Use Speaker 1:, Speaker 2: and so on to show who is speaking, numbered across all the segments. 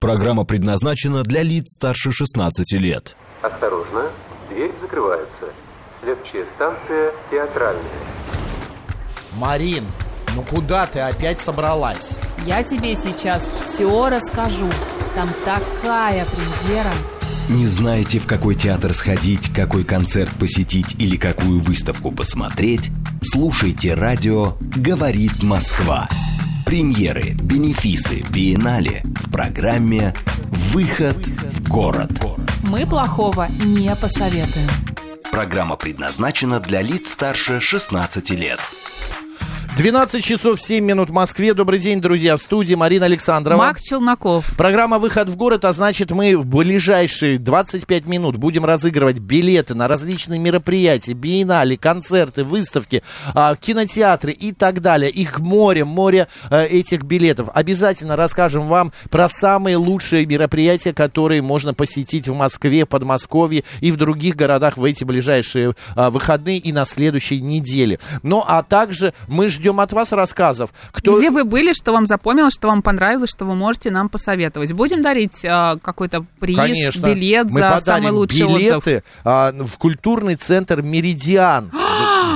Speaker 1: Программа предназначена для лиц старше 16 лет.
Speaker 2: Осторожно, дверь закрывается. Следующая станция театральная.
Speaker 3: Марин, ну куда ты опять собралась?
Speaker 4: Я тебе сейчас все расскажу. Там такая премьера.
Speaker 1: Не знаете, в какой театр сходить, какой концерт посетить или какую выставку посмотреть? Слушайте радио «Говорит Москва». Премьеры, бенефисы, биеннале в программе «Выход в город».
Speaker 4: Мы плохого не посоветуем.
Speaker 1: Программа предназначена для лиц старше 16 лет.
Speaker 3: 12 часов 7 минут в Москве. Добрый день, друзья. В студии Марина Александрова.
Speaker 4: Макс Челноков.
Speaker 3: Программа «Выход в город», а значит, мы в ближайшие 25 минут будем разыгрывать билеты на различные мероприятия, биеннале, концерты, выставки, а, кинотеатры и так далее. Их море, море а, этих билетов. Обязательно расскажем вам про самые лучшие мероприятия, которые можно посетить в Москве, Подмосковье и в других городах в эти ближайшие а, выходные и на следующей неделе. Ну, а также мы ждем от вас рассказов. Кто...
Speaker 4: Где вы были, что вам запомнилось, что вам понравилось, что вы можете нам посоветовать? Будем дарить а, какой-то приз,
Speaker 3: Конечно.
Speaker 4: билет
Speaker 3: Мы
Speaker 4: за самый лучший
Speaker 3: билеты
Speaker 4: отзыв?
Speaker 3: а, в культурный центр «Меридиан»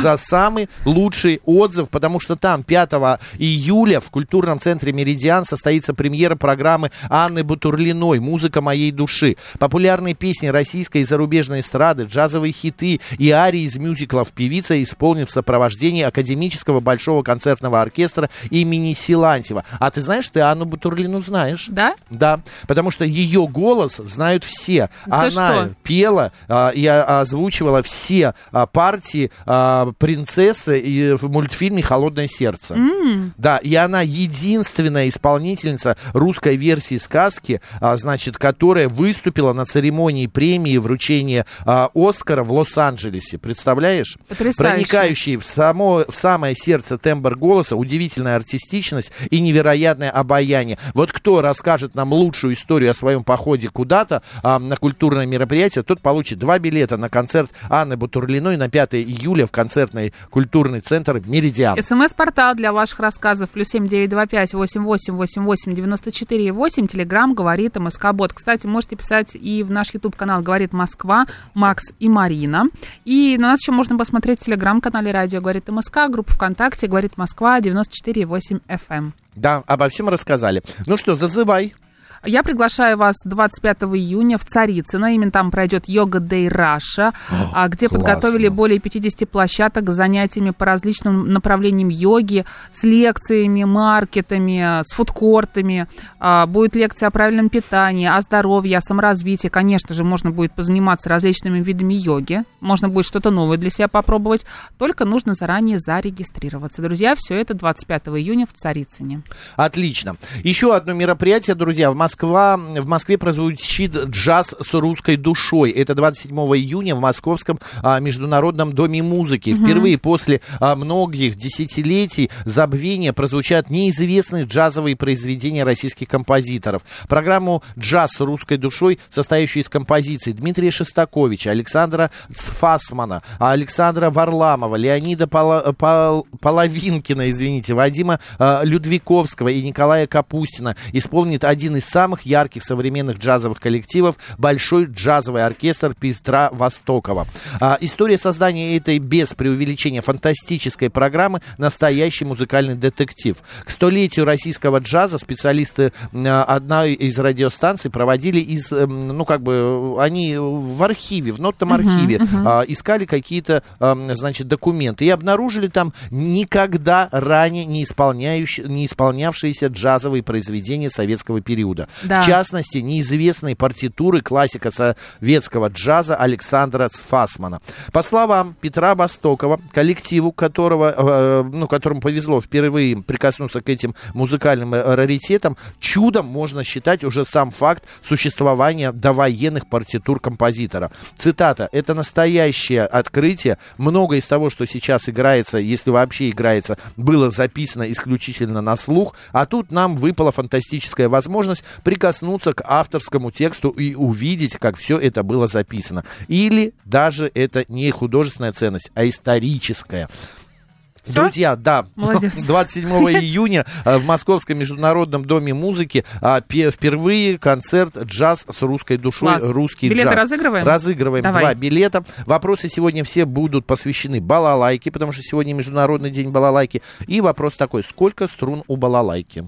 Speaker 3: за самый лучший отзыв, потому что там 5 июля в культурном центре «Меридиан» состоится премьера программы Анны Бутурлиной «Музыка моей души». Популярные песни российской и зарубежной эстрады, джазовые хиты и арии из мюзиклов певица исполнит в сопровождении академического большого концертного оркестра имени Силантьева. А ты знаешь, ты Анну Бутурлину знаешь?
Speaker 4: Да?
Speaker 3: Да, потому что ее голос знают все.
Speaker 4: Да
Speaker 3: Она
Speaker 4: что?
Speaker 3: пела а, и а, озвучивала все а, партии а, принцессы и в мультфильме «Холодное сердце». Да, и она единственная исполнительница русской версии сказки, а, значит, которая выступила на церемонии премии вручения а, Оскара в Лос-Анджелесе. Представляешь?
Speaker 4: Потрясающе.
Speaker 3: Проникающий в, само, в самое сердце тембр голоса, удивительная артистичность и невероятное обаяние. Вот кто расскажет нам лучшую историю о своем походе куда-то а, на культурное мероприятие, тот получит два билета на концерт Анны Бутурлиной на 5 июля в концертный культурный центр «Меридиан».
Speaker 4: СМС-портал для ваших рассказов плюс семь девять два пять восемь восемь восемь восемь девяносто четыре восемь. Телеграмм говорит МСК Бот. Кстати, можете писать и в наш YouTube канал говорит Москва, Макс и Марина. И на нас еще можно посмотреть в телеграм-канале Радио говорит МСК, группа ВКонтакте говорит Москва 94,8 FM.
Speaker 3: Да, обо всем рассказали. Ну что, зазывай.
Speaker 4: Я приглашаю вас 25 июня в Царицыно. Именно там пройдет йога Day Раша, а, где
Speaker 3: классно.
Speaker 4: подготовили более 50 площадок с занятиями по различным направлениям йоги, с лекциями, маркетами, с фудкортами. А, Будет лекция о правильном питании, о здоровье, о саморазвитии. Конечно же, можно будет позаниматься различными видами йоги. Можно будет что-то новое для себя попробовать. Только нужно заранее зарегистрироваться. Друзья, все это 25 июня в Царицыне.
Speaker 3: Отлично. Еще одно мероприятие, друзья. В, Москва, в Москве прозвучит джаз с русской душой. Это 27 июня в Московском а, Международном доме музыки. Впервые после а, многих десятилетий забвения прозвучат неизвестные джазовые произведения российских композиторов. Программу «Джаз с русской душой», состоящую из композиций Дмитрия Шостаковича, Александра Цфасмана, Александра Варламова, Леонида Пола- Пол- Половинкина, извините, Вадима а, Людвиковского и Николая Капустина, исполнит один из самых ярких современных джазовых коллективов Большой джазовый оркестр Петра Востокова. А, история создания этой без преувеличения фантастической программы настоящий музыкальный детектив. К столетию российского джаза специалисты а, одной из радиостанций проводили из, эм, ну как бы, они в архиве, в нотном архиве а, искали какие-то, ам, значит, документы и обнаружили там никогда ранее не, исполняющие, не исполнявшиеся джазовые произведения советского периода.
Speaker 4: Да.
Speaker 3: В частности, неизвестные партитуры классика советского джаза Александра Цфасмана. По словам Петра Востокова, коллективу, которого, э, ну, которому повезло впервые прикоснуться к этим музыкальным э, раритетам, чудом можно считать уже сам факт существования довоенных партитур композитора. Цитата. «Это настоящее открытие. Многое из того, что сейчас играется, если вообще играется, было записано исключительно на слух, а тут нам выпала фантастическая возможность прикоснуться к авторскому тексту и увидеть, как все это было записано. Или даже это не художественная ценность, а историческая.
Speaker 4: Всё?
Speaker 3: Друзья, да,
Speaker 4: Молодец.
Speaker 3: 27 июня э, в Московском международном доме музыки а, пе- впервые концерт «Джаз с русской душой»,
Speaker 4: Класс.
Speaker 3: русский
Speaker 4: Билеты
Speaker 3: джаз.
Speaker 4: разыгрываем?
Speaker 3: Разыгрываем
Speaker 4: Давай.
Speaker 3: два билета. Вопросы сегодня все будут посвящены балалайке, потому что сегодня Международный день балалайки. И вопрос такой, сколько струн у балалайки?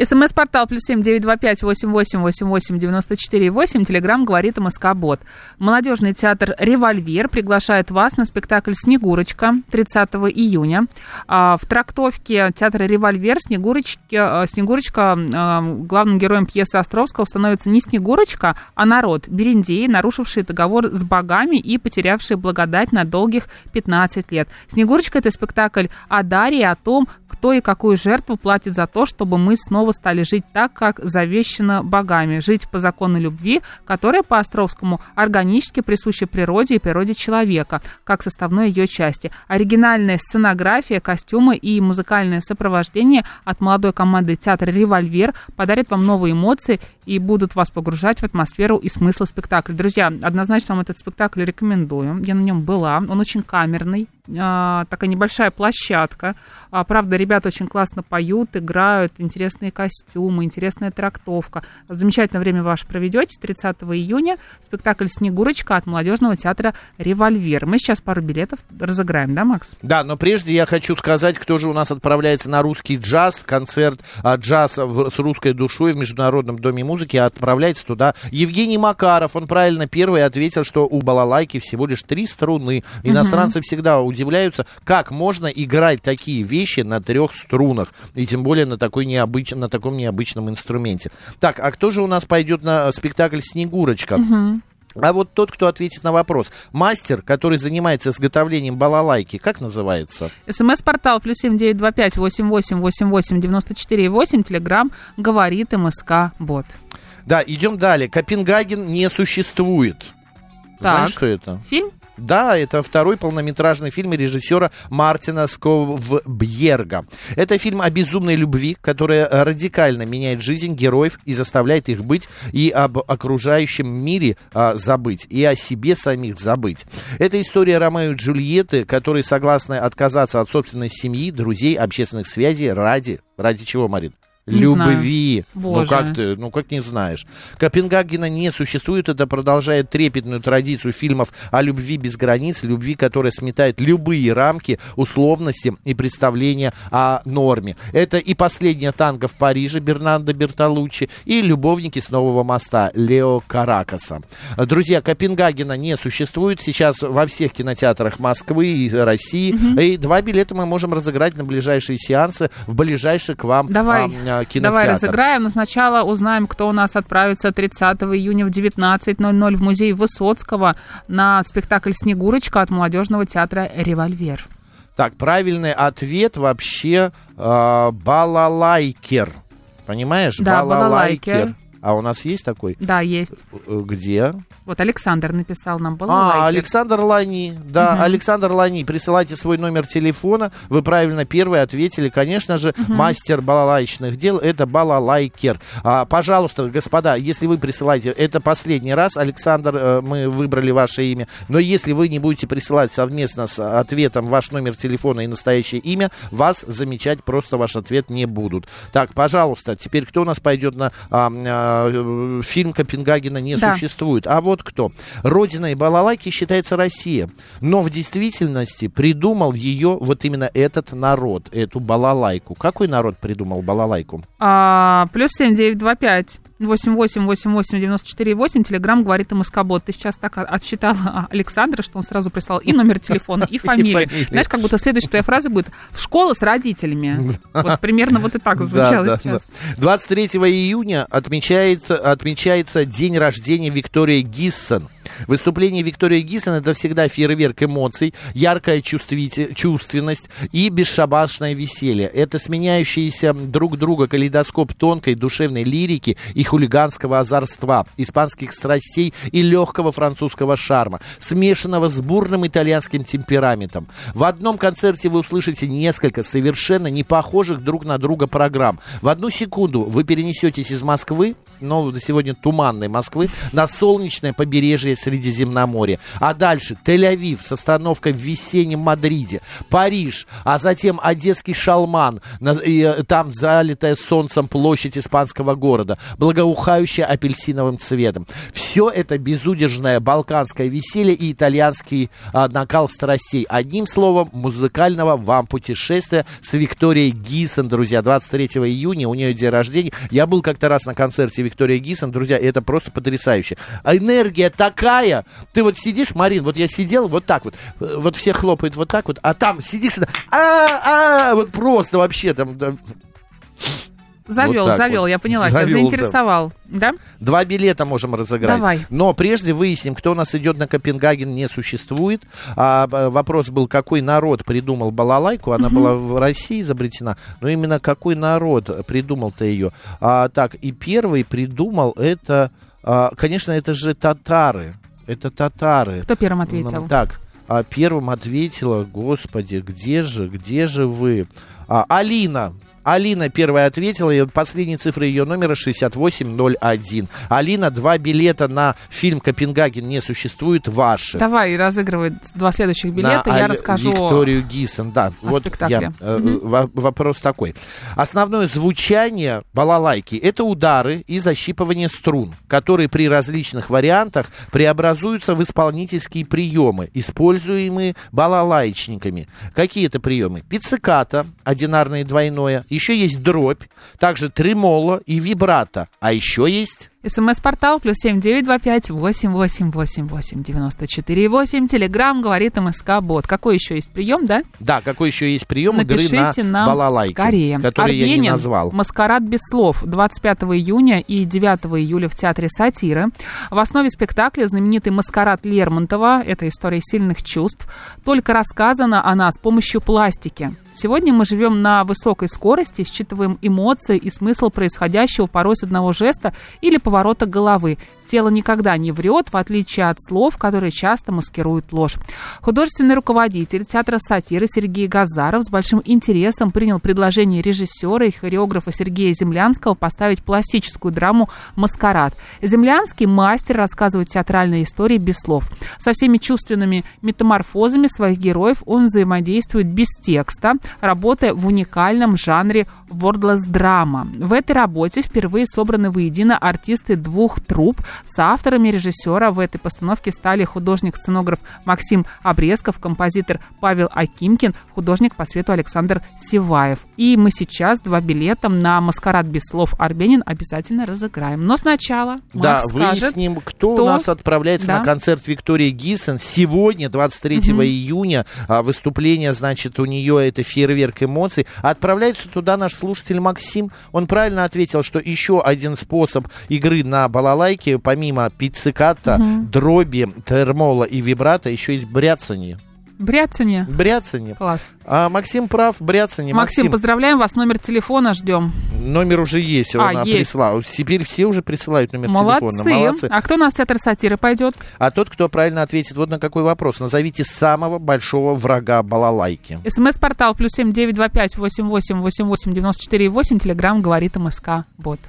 Speaker 4: СМС-портал плюс семь девять два пять восемь восемь восемь восемь девяносто четыре восемь. Телеграмм говорит МСК Бот. Молодежный театр «Револьвер» приглашает вас на спектакль «Снегурочка» 30 июня. А, В трактовке театра «Револьвер» Снегурочки, а, Снегурочка, а, главным героем пьесы Островского становится не Снегурочка, а народ, бериндеи, нарушившие договор с богами и потерявшие благодать на долгих 15 лет. «Снегурочка» — это спектакль о даре и о том, кто и какую жертву платит за то, чтобы мы снова стали жить так, как завещено богами, жить по закону любви, которая по Островскому органически присуща природе и природе человека, как составной ее части. Оригинальная сценография, костюмы и музыкальное сопровождение от молодой команды театра «Револьвер» подарят вам новые эмоции и будут вас погружать в атмосферу и смысл спектакля. Друзья, однозначно вам этот спектакль рекомендую. Я на нем была. Он очень камерный, а, такая небольшая площадка. А, правда, ребята очень классно поют, играют, интересные костюмы, интересная трактовка. Замечательное время ваше проведете 30 июня. Спектакль «Снегурочка» от молодежного театра «Револьвер». Мы сейчас пару билетов разыграем, да, Макс?
Speaker 3: Да, но прежде я хочу сказать, кто же у нас отправляется на русский джаз, концерт а, джаз с русской душой в Международном доме музыки, а отправляется туда Евгений Макаров. Он правильно первый ответил, что у балалайки всего лишь три струны. Иностранцы всегда удивляются, как можно играть такие вещи на трех струнах, и тем более на, такой необыч... на таком необычном инструменте. Так, а кто же у нас пойдет на спектакль «Снегурочка»? А вот тот, кто ответит на вопрос, мастер, который занимается изготовлением балалайки, как называется?
Speaker 4: СМС-портал плюс семь девять два пять восемь восемь восемь восемь девяносто четыре восемь. Телеграмм говорит МСК Бот.
Speaker 3: Да, идем далее. Копенгаген не существует. Знаешь,
Speaker 4: Так.
Speaker 3: что это?
Speaker 4: Фильм?
Speaker 3: Да, это второй полнометражный фильм режиссера Мартина Сковбьерга. Это фильм о безумной любви, которая радикально меняет жизнь героев и заставляет их быть и об окружающем мире а, забыть, и о себе самих забыть. Это история Ромео и Джульетты, которые согласны отказаться от собственной семьи, друзей, общественных связей ради... Ради чего, Марин?
Speaker 4: Не
Speaker 3: Любви. Ну
Speaker 4: Боже.
Speaker 3: как ты, ну как не знаешь. Копенгагена не существует, это продолжает трепетную традицию фильмов о любви без границ, любви, которая сметает любые рамки, условности и представления о норме. Это и «Последняя танго в Париже» Бернандо Бертолуччи, и «Любовники с Нового моста» Лео Каракаса. Друзья, Копенгагена не существует сейчас во всех кинотеатрах Москвы и России, и два билета мы можем разыграть на ближайшие сеансы в ближайший к вам
Speaker 4: Давай,
Speaker 3: а, кинотеатр.
Speaker 4: давай разыграем, но сначала узнаем, кто у нас отправится 30 июня в 19.00 в музей Высоцкого на спектакль «Снегурочка» от молодежного театра «Револьвер».
Speaker 3: Так, правильный ответ вообще э, балалайкер. Понимаешь?
Speaker 4: Да, балалайкер.
Speaker 3: А у нас есть такой?
Speaker 4: Да, есть.
Speaker 3: Э, Где?
Speaker 4: Вот Александр написал нам
Speaker 3: А,
Speaker 4: балалайкер.
Speaker 3: Александр Лани. Да,
Speaker 4: Мгм.
Speaker 3: Александр Лани. Присылайте свой номер телефона. Вы правильно первые ответили. Конечно же, мастер балалайчных дел это балалайкер. А, пожалуйста, господа, если вы присылаете, это последний раз, Александр, э, мы выбрали ваше имя. Но если вы не будете присылать совместно с ответом ваш номер телефона и настоящее имя, вас замечать просто ваш ответ не будут. Так, пожалуйста, теперь кто у нас пойдет на а, а, э, фильм Копенгагена не
Speaker 4: Да.
Speaker 3: существует? А вот кто? Родиной балалайки считается Россия. Но в действительности придумал ее вот именно этот народ, эту балалайку. Какой народ придумал балалайку?
Speaker 4: А, плюс семь девять два пять. 8888-94-8, Телеграм говорит МСК Бот. Ты сейчас так отсчитала Александра, что он сразу прислал и номер телефона, и фамилию. Знаешь, как будто следующая твоя фраза будет «в школу с родителями». Вот примерно вот и так звучало сейчас.
Speaker 3: да. 23 июня отмечается, отмечается день рождения Виктории Гиссон. Выступление Виктории Гиссон это всегда фейерверк эмоций, яркая чувственность и бесшабашное веселье. Это сменяющиеся друг друга калейдоскоп тонкой душевной лирики и хулиганского озорства, испанских страстей и легкого французского шарма, смешанного с бурным итальянским темпераментом. В одном концерте вы услышите несколько совершенно не похожих друг на друга программ. В одну секунду вы перенесетесь из Москвы но сегодня туманной Москвы на солнечное побережье Средиземноморья. А дальше Тель-Авив с остановкой в весеннем Мадриде, Париж, а затем Одесский Шалман, на, и, э, там залитая солнцем площадь испанского города, благоухающая апельсиновым цветом. Все это безудержное балканское веселье и итальянский а, накал страстей. Одним словом, музыкального вам путешествия с Викторией Гисон, друзья, 23 июня, у нее день рождения. Я был как-то раз на концерте Виктории Гисон, друзья, это просто потрясающе. А энергия такая, ты вот сидишь, Марин, вот я сидел вот так вот, э, вот все хлопают вот так вот, а там сидишь, а, а, вот просто вообще там,
Speaker 4: Завел, вот завел, вот. я поняла, завел, тебя заинтересовал, да.
Speaker 3: Два билета можем разыграть.
Speaker 4: Давай.
Speaker 3: Но прежде выясним, кто у нас идет на Копенгаген, не существует. А, вопрос был, какой народ придумал балалайку. Она угу. была в России изобретена, но именно какой народ придумал-то ее. А, так, и первый придумал это, а, конечно, это же татары. Это татары.
Speaker 4: Кто первым ответил?
Speaker 3: Так, а первым ответила, господи, где же, где же вы? А, Алина, Алина первая ответила, и последние цифры ее номера 6801. Алина, два билета на фильм «Копенгаген» не существует, ваши.
Speaker 4: Давай, разыгрывай два следующих билета,
Speaker 3: на
Speaker 4: я расскажу
Speaker 3: Викторию Гисон, да.
Speaker 4: О вот спектакле.
Speaker 3: Я, угу. вопрос такой. Основное звучание балалайки – это удары и защипывание струн, которые при различных вариантах преобразуются в исполнительские приемы, используемые балалайчниками. Какие это приемы? Пицциката, одинарное и двойное, еще есть дробь, также тремоло и вибрато. А еще есть
Speaker 4: СМС-портал плюс семь девять два пять восемь восемь восемь восемь девяносто четыре восемь. Телеграмм говорит МСК Бот. Какой еще есть прием, да?
Speaker 3: Да, какой еще есть прием
Speaker 4: Напишите
Speaker 3: игры на
Speaker 4: нам
Speaker 3: балалайке,
Speaker 4: скорее.
Speaker 3: который
Speaker 4: Арбенин,
Speaker 3: я не назвал.
Speaker 4: Маскарад без слов. 25 июня и 9 июля в Театре сатиры. В основе спектакля знаменитый маскарад Лермонтова. Это история сильных чувств. Только рассказана она с помощью пластики. Сегодня мы живем на высокой скорости, считываем эмоции и смысл происходящего порой с одного жеста или поворота головы. Тело никогда не врет, в отличие от слов, которые часто маскируют ложь. Художественный руководитель театра сатиры Сергей Газаров с большим интересом принял предложение режиссера и хореографа Сергея Землянского поставить пластическую драму «Маскарад». Землянский мастер рассказывать театральные истории без слов. Со всеми чувственными метаморфозами своих героев он взаимодействует без текста, работая в уникальном жанре wordless драма. В этой работе впервые собраны воедино артисты двух труп. С авторами режиссера в этой постановке стали художник-сценограф Максим Обрезков, композитор Павел Акимкин, художник по свету Александр Севаев. И мы сейчас два билета на «Маскарад без слов Арбенин» обязательно разыграем. Но сначала
Speaker 3: Да, выясним, кто, кто у нас отправляется да. на концерт Виктории Гиссен. Сегодня, 23 угу. июня, а, выступление, значит, у нее это фейерверк эмоций. Отправляется туда наш слушатель Максим. Он правильно ответил, что еще один способ игры на балалайке, помимо пицциката, угу. дроби, термола и вибрата, еще есть бряцание.
Speaker 4: Бряцание.
Speaker 3: Бряцание.
Speaker 4: Класс.
Speaker 3: А Максим прав, бряцание.
Speaker 4: Максим, Максим, поздравляем вас, номер телефона ждем.
Speaker 3: Номер уже есть,
Speaker 4: а,
Speaker 3: он
Speaker 4: есть.
Speaker 3: прислал. Теперь все уже присылают номер
Speaker 4: Молодцы.
Speaker 3: телефона. Молодцы.
Speaker 4: А кто у нас в театр сатиры пойдет?
Speaker 3: А тот, кто правильно ответит вот на какой вопрос. Назовите самого большого врага балалайки.
Speaker 4: СМС-портал плюс семь девять два пять восемь восемь восемь восемь девяносто четыре восемь. Телеграмм говорит МСК. Вот.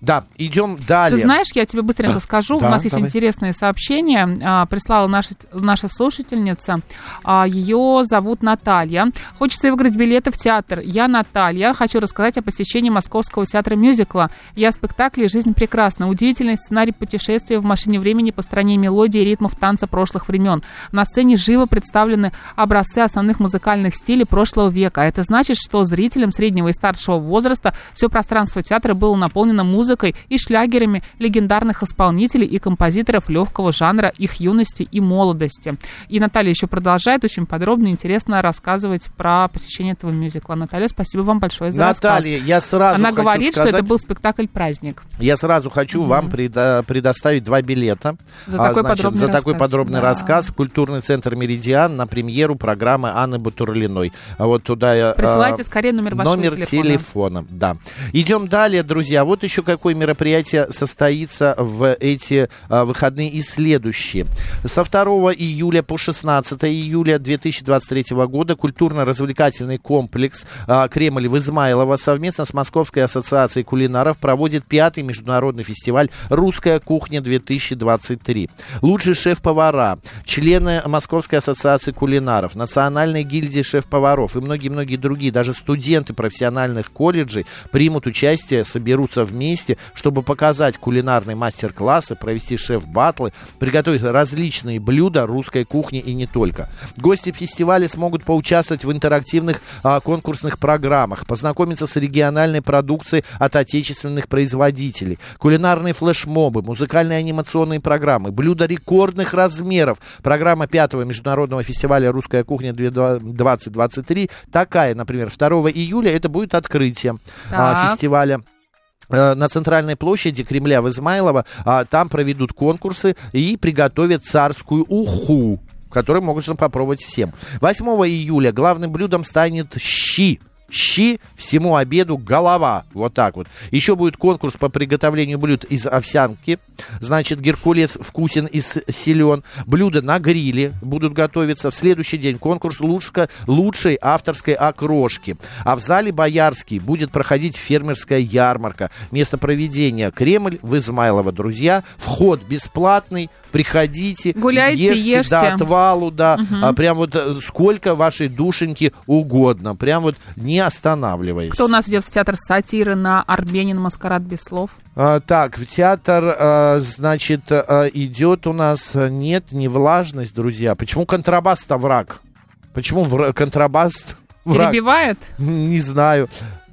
Speaker 3: Да, идем далее.
Speaker 4: Ты знаешь, я тебе быстренько скажу.
Speaker 3: Да,
Speaker 4: У нас есть
Speaker 3: давай.
Speaker 4: интересное сообщение. А, прислала наша, наша слушательница. А, ее зовут Наталья. Хочется выиграть билеты в театр. Я Наталья. Хочу рассказать о посещении Московского театра мюзикла. Я спектакле «Жизнь прекрасна». Удивительный сценарий путешествия в машине времени по стране мелодии и ритмов танца прошлых времен. На сцене живо представлены образцы основных музыкальных стилей прошлого века. Это значит, что зрителям среднего и старшего возраста все пространство театра было наполнено музыкой и шлягерами легендарных исполнителей и композиторов легкого жанра их юности и молодости. И Наталья еще продолжает очень подробно и интересно рассказывать про посещение этого мюзикла. Наталья, спасибо вам большое за
Speaker 3: Наталья,
Speaker 4: рассказ.
Speaker 3: я сразу
Speaker 4: Она
Speaker 3: хочу
Speaker 4: говорит,
Speaker 3: сказать,
Speaker 4: что это был спектакль-праздник.
Speaker 3: Я сразу хочу mm-hmm. вам предо- предоставить два билета.
Speaker 4: За такой
Speaker 3: значит,
Speaker 4: подробный
Speaker 3: за
Speaker 4: рассказ.
Speaker 3: такой подробный
Speaker 4: да.
Speaker 3: рассказ в культурный центр «Меридиан» на премьеру программы Анны Бутурлиной. А вот туда...
Speaker 4: Присылайте а, скорее номер вашего
Speaker 3: Номер
Speaker 4: телефона.
Speaker 3: телефона, да. Идем далее, друзья. Вот еще какое мероприятие состоится в эти а, выходные и следующие. Со 2 июля по 16 июля 2023 года культурно-развлекательный комплекс а, Кремль в Измайлово совместно с Московской ассоциацией кулинаров проводит пятый международный фестиваль «Русская кухня-2023». Лучшие шеф-повара, члены Московской ассоциации кулинаров, Национальной гильдии шеф-поваров и многие-многие другие, даже студенты профессиональных колледжей примут участие, соберутся вместе, чтобы показать кулинарные мастер-классы, провести шеф-батлы, приготовить различные блюда русской кухни и не только. Гости фестиваля смогут поучаствовать в интерактивных а, конкурсных программах, познакомиться с региональной продукцией от отечественных производителей, кулинарные флешмобы, музыкальные анимационные программы, блюда рекордных размеров. Программа пятого международного фестиваля «Русская кухня 2023» такая, например, 2 июля это будет открытие а, фестиваля э, на центральной площади Кремля в Измайлово. а, Там проведут конкурсы и приготовят царскую уху которую могут попробовать всем. 8 июля главным блюдом станет щи. Щи всему обеду голова. Вот так вот. Еще будет конкурс по приготовлению блюд из овсянки. Значит, Геркулес вкусен и силен. Блюда на гриле будут готовиться. В следующий день конкурс лучшка- лучшей авторской окрошки. А в зале Боярский будет проходить фермерская ярмарка. Место проведения Кремль в Измайлово. Друзья, вход бесплатный. Приходите,
Speaker 4: Гуляйте,
Speaker 3: ешьте,
Speaker 4: ешьте.
Speaker 3: до отвалу, да. А, прям вот э, сколько вашей душеньки угодно. Прям вот не останавливаясь.
Speaker 4: Кто у нас идет в театр сатиры на Арбенин Маскарад без слов?
Speaker 3: А, так, в театр, а, значит, а, идет у нас... а, Нет, не влажность, друзья. Почему контрабас-то враг? Почему вра- контрабас враг?
Speaker 4: Перебивает?
Speaker 3: Не знаю.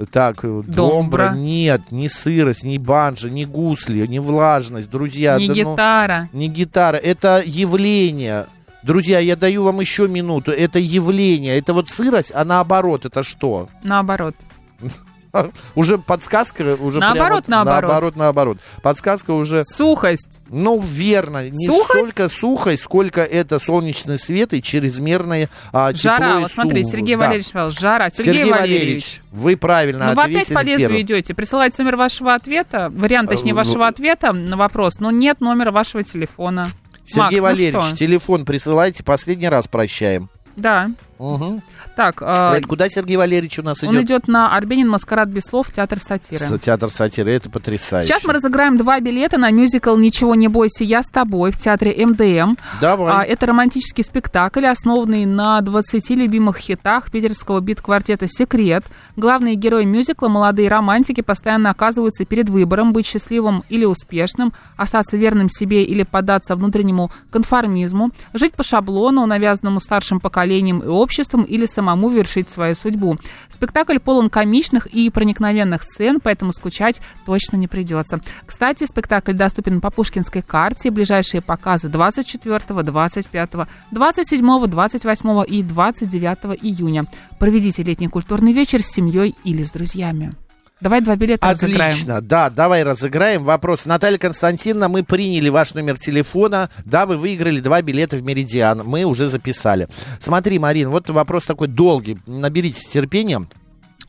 Speaker 3: Так, э, домбра.
Speaker 4: Домбра.
Speaker 3: Нет, ни сырость, ни банджа, ни гусли, ни влажность, друзья.
Speaker 4: Не
Speaker 3: да ну-
Speaker 4: гитара.
Speaker 3: не гитара, это явление. Друзья, я даю вам еще минуту. Это явление. Это вот сырость, а наоборот, это что?
Speaker 4: Наоборот.
Speaker 3: Уже подсказка, уже
Speaker 4: Наоборот,
Speaker 3: вот
Speaker 4: наоборот.
Speaker 3: наоборот, наоборот. Подсказка уже,
Speaker 4: Сухость.
Speaker 3: ну, верно. Не
Speaker 4: Сухость?
Speaker 3: столько сухость, сколько это солнечный свет и чрезмерное а, тепло
Speaker 4: Жара.
Speaker 3: и
Speaker 4: Вот смотри. Сергей
Speaker 3: Да.
Speaker 4: Валерьевич жара. Сергей,
Speaker 3: Сергей,
Speaker 4: Валерьевич.
Speaker 3: Валерьевич, вы правильно
Speaker 4: Ну, вы
Speaker 3: ответили
Speaker 4: опять по лезвию
Speaker 3: первым.
Speaker 4: идете. Присылайте номер вашего ответа, вариант, точнее,
Speaker 3: Э,
Speaker 4: вашего ответа на вопрос, но нет номера вашего телефона.
Speaker 3: Сергей
Speaker 4: Макс, ну
Speaker 3: Валерьевич,
Speaker 4: что?
Speaker 3: телефон присылайте, последний раз прощаем.
Speaker 4: Да.
Speaker 3: Угу.
Speaker 4: Так, э,
Speaker 3: Это куда Сергей Валерьевич у нас
Speaker 4: он
Speaker 3: идет?
Speaker 4: идет на Арбенин Маскарад без слов, театр сатиры.
Speaker 3: Театр сатиры, это потрясающе.
Speaker 4: Сейчас мы разыграем два билета на мюзикл «Ничего не бойся, я с тобой» в театре МДМ.
Speaker 3: Давай.
Speaker 4: А, это романтический спектакль, основанный на 20 любимых хитах питерского бит-квартета «Секрет». Главные герои мюзикла, молодые романтики, постоянно оказываются перед выбором быть счастливым или успешным, остаться верным себе или поддаться внутреннему конформизму, жить по шаблону, навязанному старшим поколением и обществом, или самому вершить свою судьбу. Спектакль полон комичных и проникновенных сцен, поэтому скучать точно не придется. Кстати, спектакль доступен по Пушкинской карте. Ближайшие показы 24, 25, 27, 28 и 29 июня. Проведите летний культурный вечер с семьей или с друзьями. Давай два билета разыграем.
Speaker 3: Отлично, да, давай разыграем. Вопрос. Наталья Константиновна, мы приняли ваш номер телефона. Да, вы выиграли два билета в Меридиан. Мы уже записали. Смотри, Марин, вот вопрос такой долгий. Наберитесь терпения.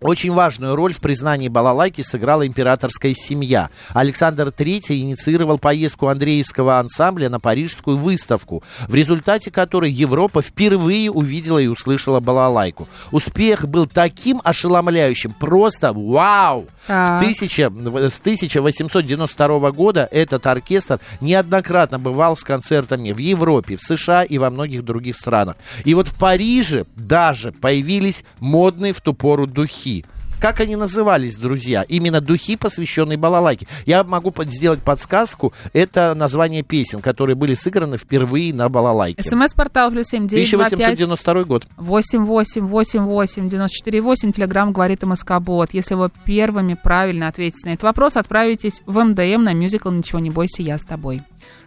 Speaker 3: Очень важную роль в признании балалайки сыграла императорская семья. Александр III инициировал поездку Андреевского ансамбля на парижскую выставку, в результате которой Европа впервые увидела и услышала балалайку. Успех был таким ошеломляющим, просто вау! В тысяча- с 1892 года этот оркестр неоднократно бывал с концертами в Европе, в США и во многих других странах. И вот в Париже даже появились модные в ту пору духи. Как они назывались, друзья? Именно духи, посвященные балалайке. Я могу под- сделать подсказку. Это название песен, которые были сыграны впервые на балалайке.
Speaker 4: СМС-портал плюс семь девять два пять
Speaker 3: 1892 год.
Speaker 4: восемь восемь восемь восемь девяносто четыре восемь. Телеграмм говорит МСК Бот. Если вы первыми правильно ответите на этот вопрос, отправитесь в МДМ на мюзикл «Ничего не бойся, я с тобой».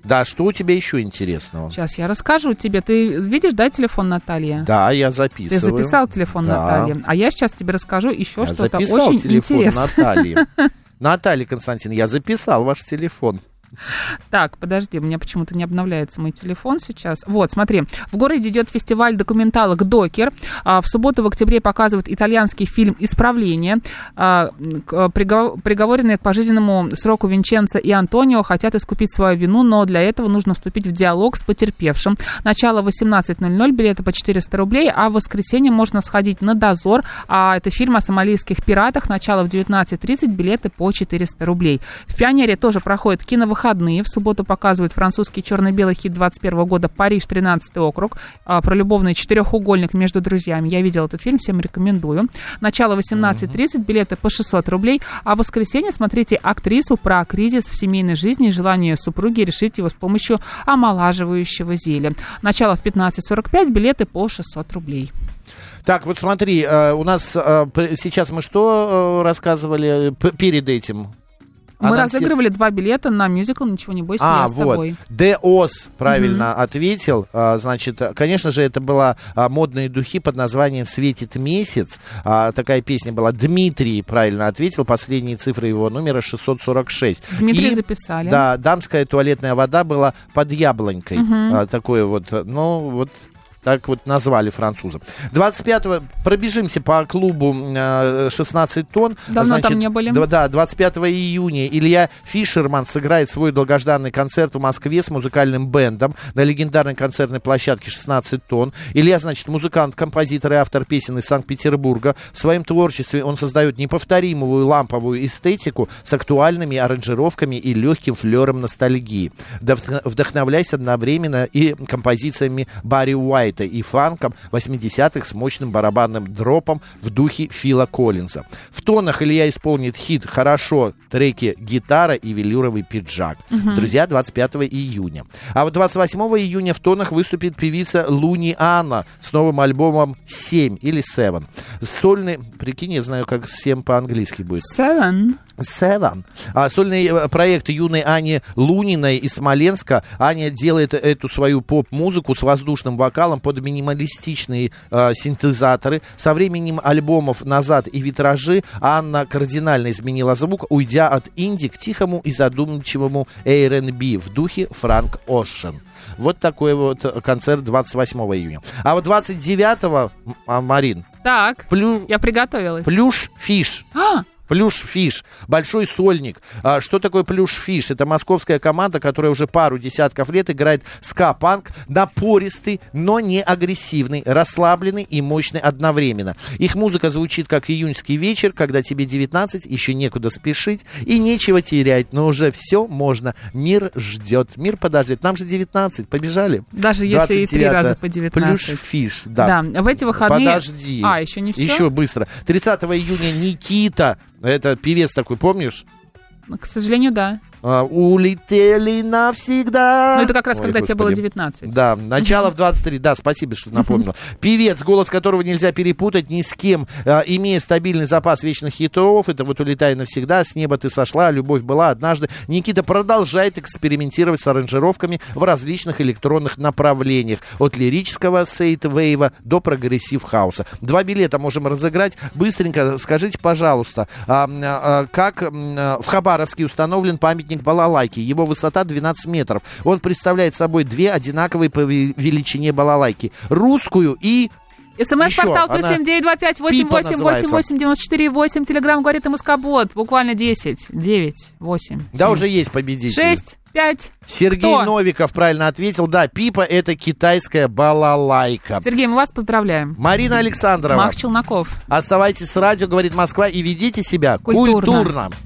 Speaker 3: Да, что у тебя еще интересного?
Speaker 4: Сейчас я расскажу тебе. Ты видишь, да, телефон Натальи?
Speaker 3: Да, я
Speaker 4: Ты
Speaker 3: записываю.
Speaker 4: записал телефон
Speaker 3: Да.
Speaker 4: Натальи. А я сейчас тебе расскажу еще
Speaker 3: Я
Speaker 4: что-то
Speaker 3: записал
Speaker 4: очень
Speaker 3: телефон
Speaker 4: интересное.
Speaker 3: Натальи. Наталья Константин, я записал ваш телефон.
Speaker 4: Так, подожди, у меня почему-то не обновляется мой телефон сейчас. Вот, смотри, в городе идет фестиваль документалок «Докер». А, В субботу в октябре показывают итальянский фильм «Исправление». А, Приговоренные к пожизненному сроку Винченцо и Антонио хотят искупить свою вину, но для этого нужно вступить в диалог с потерпевшим. Начало 18.00, билеты по 400 рублей, а в воскресенье можно сходить на «Дозор». А это фильм о сомалийских пиратах. Начало в 19.30, билеты по 400 рублей. В «Пионере» тоже проходят киновыходные. В субботу показывают французский черно-белый хит 21 года «Париж, 13 округ». а, Про любовный четырехугольник между друзьями. Я видела этот фильм, всем рекомендую. Начало 18.30, билеты по 600 рублей. А в воскресенье смотрите актрису про кризис в семейной жизни и желание супруги решить его с помощью омолаживающего зелья. Начало в 15.45, билеты по 600 рублей.
Speaker 3: Так, вот смотри, э, у нас э, сейчас мы что э, рассказывали перед этим?
Speaker 4: Мы
Speaker 3: Анонси-
Speaker 4: разыгрывали два билета на мюзикл «Ничего не бойся,
Speaker 3: А,
Speaker 4: я с
Speaker 3: вот.
Speaker 4: тобой».
Speaker 3: Деос правильно ответил. А, Значит, конечно же, это была а, модные духи под названием «Светит месяц». А, Такая песня была. Дмитрий правильно ответил. Последние цифры его номера 646.
Speaker 4: Дмитрий
Speaker 3: И,
Speaker 4: записали.
Speaker 3: Да, дамская туалетная вода была под яблонькой. А, Такое вот, ну, вот так вот назвали французов. 25-го пробежимся по клубу э, 16 тонн.
Speaker 4: Давно там не были.
Speaker 3: да, 25 июня Илья Фишерман сыграет свой долгожданный концерт в Москве с музыкальным бендом на легендарной концертной площадке 16 тонн. Илья, значит, музыкант, композитор и автор песен из Санкт-Петербурга. В своем творчестве он создает неповторимую ламповую эстетику с актуальными аранжировками и легким флером ностальгии. Вдох- Вдохновляясь одновременно и композициями Барри Уайта и фанком 80-х с мощным барабанным дропом в духе Фила Коллинза. В тонах Илья исполнит хит «Хорошо», треки «Гитара» и «Велюровый пиджак». Друзья, 25 июня. А вот 28 июня в тонах выступит певица Луни Анна с новым альбомом «7» или «Seven». Сольный, прикинь, я знаю, как «7» по-английски будет.
Speaker 4: Seven.
Speaker 3: Seven. А, сольный э, проект юной Ани Луниной из Смоленска. Аня делает эту свою поп-музыку с воздушным вокалом под минималистичные э, синтезаторы. Со временем альбомов «Назад» и «Витражи» Анна кардинально изменила звук, уйдя от инди к тихому и задумчивому R&B в духе Франк Ошен. Вот такой вот концерт 28 июня. А вот 29 а, Марин,
Speaker 4: Так,
Speaker 3: плю,
Speaker 4: я приготовилась.
Speaker 3: плюш фиш.
Speaker 4: А,
Speaker 3: Плюш-фиш, большой сольник. А, что такое плюш-фиш? Это московская команда, которая уже пару десятков лет играет ска-панк, напористый, но не агрессивный, расслабленный и мощный одновременно. Их музыка звучит как июньский вечер, когда тебе 19, еще некуда спешить и нечего терять, но уже все можно. Мир ждет, мир подождет. Нам же 19, побежали.
Speaker 4: даже если и три
Speaker 3: 29-е.
Speaker 4: раза по 19.
Speaker 3: Плюш-фиш, да.
Speaker 4: Да, в эти выходные...
Speaker 3: Подожди.
Speaker 4: А, еще не все?
Speaker 3: Еще быстро. 30 июня Никита, это певец такой, помнишь?
Speaker 4: К сожалению, да.
Speaker 3: А, улетели навсегда.
Speaker 4: Ну, это как раз,
Speaker 3: Ой,
Speaker 4: когда тебе было
Speaker 3: господи.
Speaker 4: 19.
Speaker 3: Да, начало в 23, да, спасибо, что напомнил. Певец, голос которого нельзя перепутать ни с кем, а, имея стабильный запас вечных хитов, это вот «Улетай навсегда», «С неба ты сошла», «Любовь была однажды». Никита продолжает экспериментировать с аранжировками в различных электронных направлениях, от лирического синт-вейва до прогрессив-хауса. Два билета можем разыграть. Быстренько скажите, пожалуйста, а, как в Хабаровске установлен памятник балалайки? Его высота 12 метров. Он представляет собой две одинаковые по ве- величине балалайки. Русскую и
Speaker 4: СМС-портал плюс семь девять два пять восемь восемь восемь восемь девяносто четыре восемь. Телеграмм говорит и Мускобот. Буквально десять, девять, восемь.
Speaker 3: Да, уже есть победитель.
Speaker 4: Шесть, пять.
Speaker 3: Сергей
Speaker 4: Кто?
Speaker 3: Новиков правильно ответил. Да, Пипа это китайская балалайка.
Speaker 4: Сергей, мы вас поздравляем.
Speaker 3: Марина Александрова.
Speaker 4: Макс Челноков.
Speaker 3: Оставайтесь с радио, говорит Москва, и ведите себя
Speaker 4: Культурно.
Speaker 3: культурно.